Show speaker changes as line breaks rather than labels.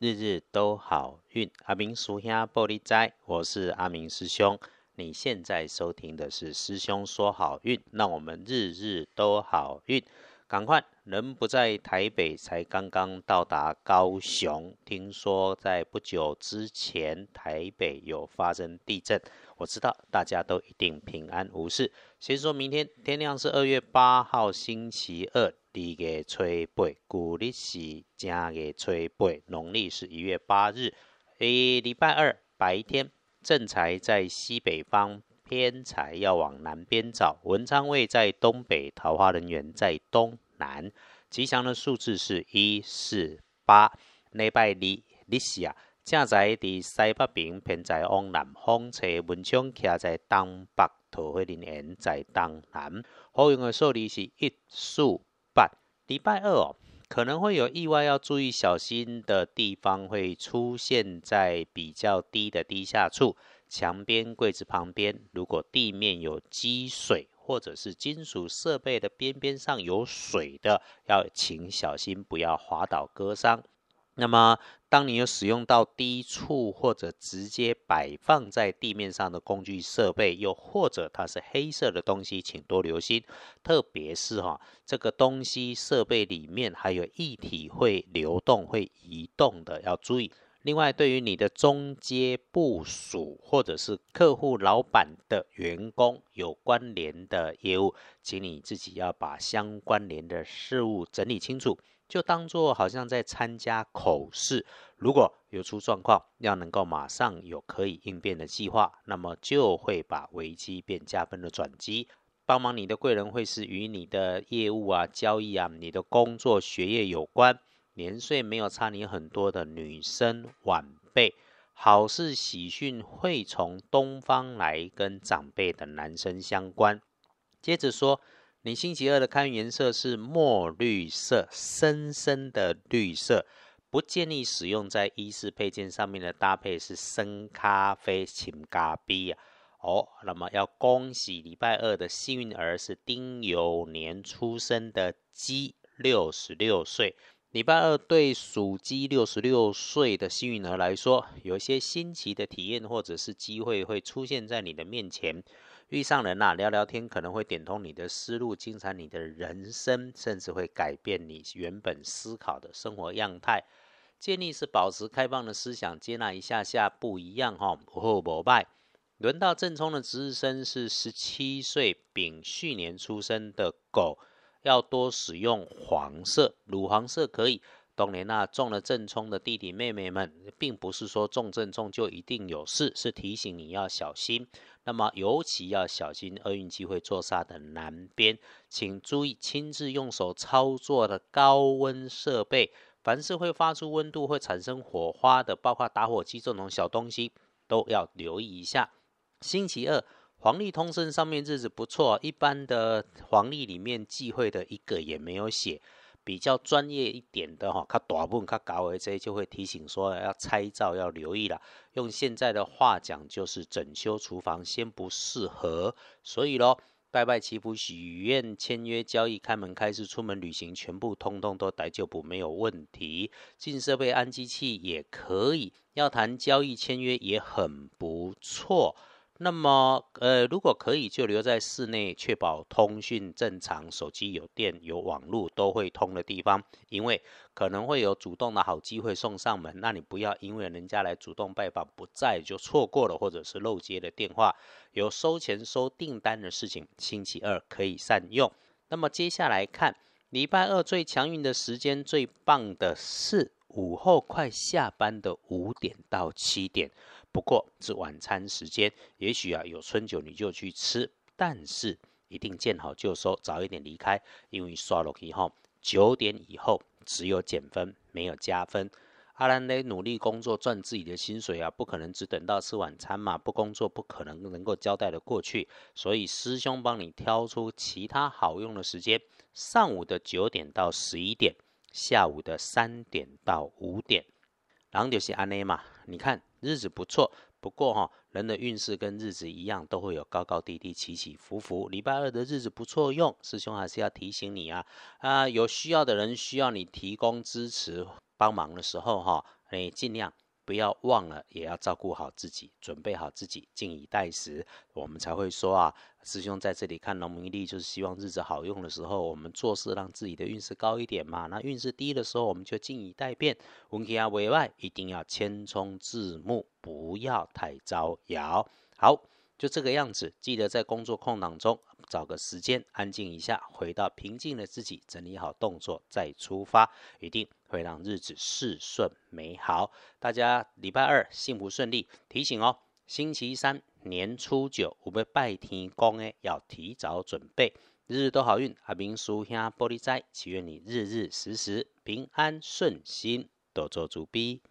日日都好运。阿明叔兄玻璃斋，我是阿明师兄。你现在收听的是师兄说好运，让我们日日都好运。赶快，人不在台北，才刚刚到达高雄。听说在不久之前，台北有发生地震。我知道大家都一定平安无事。先说明天，天亮是二月八号星期二，二月初八，古历是正月初八，农历是一月八日。诶，礼拜二白天，正财在西北方。偏财要往南边找，文昌位在东北，桃花人员在东南。吉祥的数字是一四八。礼拜二日时啊，正财伫西北边，偏在往南方车文昌徛在东北，桃花人缘在东南。好用的数字是一四。礼拜二哦，可能会有意外，要注意小心的地方会出现在比较低的低下处。墙边、柜子旁边，如果地面有积水，或者是金属设备的边边上有水的，要请小心，不要滑倒割伤。那么，当你有使用到低处或者直接摆放在地面上的工具设备，又或者它是黑色的东西，请多留心，特别是哈，这个东西设备里面还有液体会流动、会移动的，要注意。另外，对于你的中阶部署或者是客户、老板的员工有关联的业务，请你自己要把相关联的事物整理清楚，就当做好像在参加口试。如果有出状况，要能够马上有可以应变的计划，那么就会把危机变加分的转机。帮忙你的贵人会是与你的业务啊、交易啊、你的工作、学业有关。年岁没有差你很多的女生晚辈，好事喜讯会从东方来，跟长辈的男生相关。接着说，你星期二的开运颜色是墨绿色，深深的绿色，不建议使用在衣饰配件上面的搭配是深咖啡、浅咖啡啊。哦，那么要恭喜礼拜二的幸运儿是丁酉年出生的鸡，六十六岁。礼拜二对属鸡六十六岁的幸运儿来说，有一些新奇的体验或者是机会会出现在你的面前。遇上人呐，聊聊天可能会点通你的思路，精彩你的人生，甚至会改变你原本思考的生活样态。建议是保持开放的思想，接纳一下下不一样哈。不后不拜。轮到正冲的值日生是十七岁丙戌年出生的狗。要多使用黄色，乳黄色可以。当年那中了正冲的弟弟妹妹们，并不是说中正冲就一定有事，是提醒你要小心。那么尤其要小心厄运机会坐煞的南边，请注意亲自用手操作的高温设备，凡是会发出温度、会产生火花的，包括打火机这种小东西，都要留意一下。星期二。黄历通胜上面日子不错，一般的黄历里面忌讳的一个也没有写。比较专业一点的哈，他大部分他搞为这就会提醒说要拆照要留意了。用现在的话讲就是整修厨房先不适合。所以咯，拜拜祈福许愿签约交易开门开市出门旅行全部通通都逮就补没有问题。进设备安机器也可以，要谈交易签约也很不错。那么，呃，如果可以，就留在室内，确保通讯正常，手机有电、有网络都会通的地方。因为可能会有主动的好机会送上门，那你不要因为人家来主动拜访不在就错过了，或者是漏接的电话。有收钱收订单的事情，星期二可以善用。那么接下来看礼拜二最强运的时间，最棒的是午后快下班的五点到七点。不过是晚餐时间，也许啊有春酒你就去吃，但是一定见好就收，早一点离开，因为刷落以后九点以后只有减分没有加分。阿兰得努力工作赚自己的薪水啊，不可能只等到吃晚餐嘛，不工作不可能能够交代的过去，所以师兄帮你挑出其他好用的时间：上午的九点到十一点，下午的三点到五点。然后就是安内嘛，你看。日子不错，不过哈，人的运势跟日子一样，都会有高高低低、起起伏伏。礼拜二的日子不错用，师兄还是要提醒你啊啊，有需要的人需要你提供支持帮忙的时候哈，你尽量。不要忘了，也要照顾好自己，准备好自己，静以待时，我们才会说啊，师兄在这里看农民历，就是希望日子好用的时候，我们做事让自己的运势高一点嘛。那运势低的时候，我们就静以待变。文气啊，委外一定要谦冲自牧，不要太招摇。好。就这个样子，记得在工作空档中找个时间安静一下，回到平静的自己，整理好动作再出发，一定会让日子事顺美好。大家礼拜二幸福顺利。提醒哦，星期三年初九我们拜天公诶，要提早准备。日日都好运，阿明叔兄玻璃斋，祈愿你日日时时平安顺心，多做主逼。